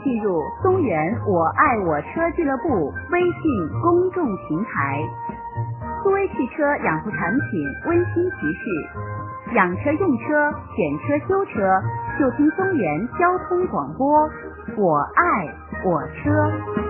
进入松原我爱我车俱乐部微信公众平台。苏威汽车养护产品温馨提示养车用车选车修车就听松原交通广播我爱我车。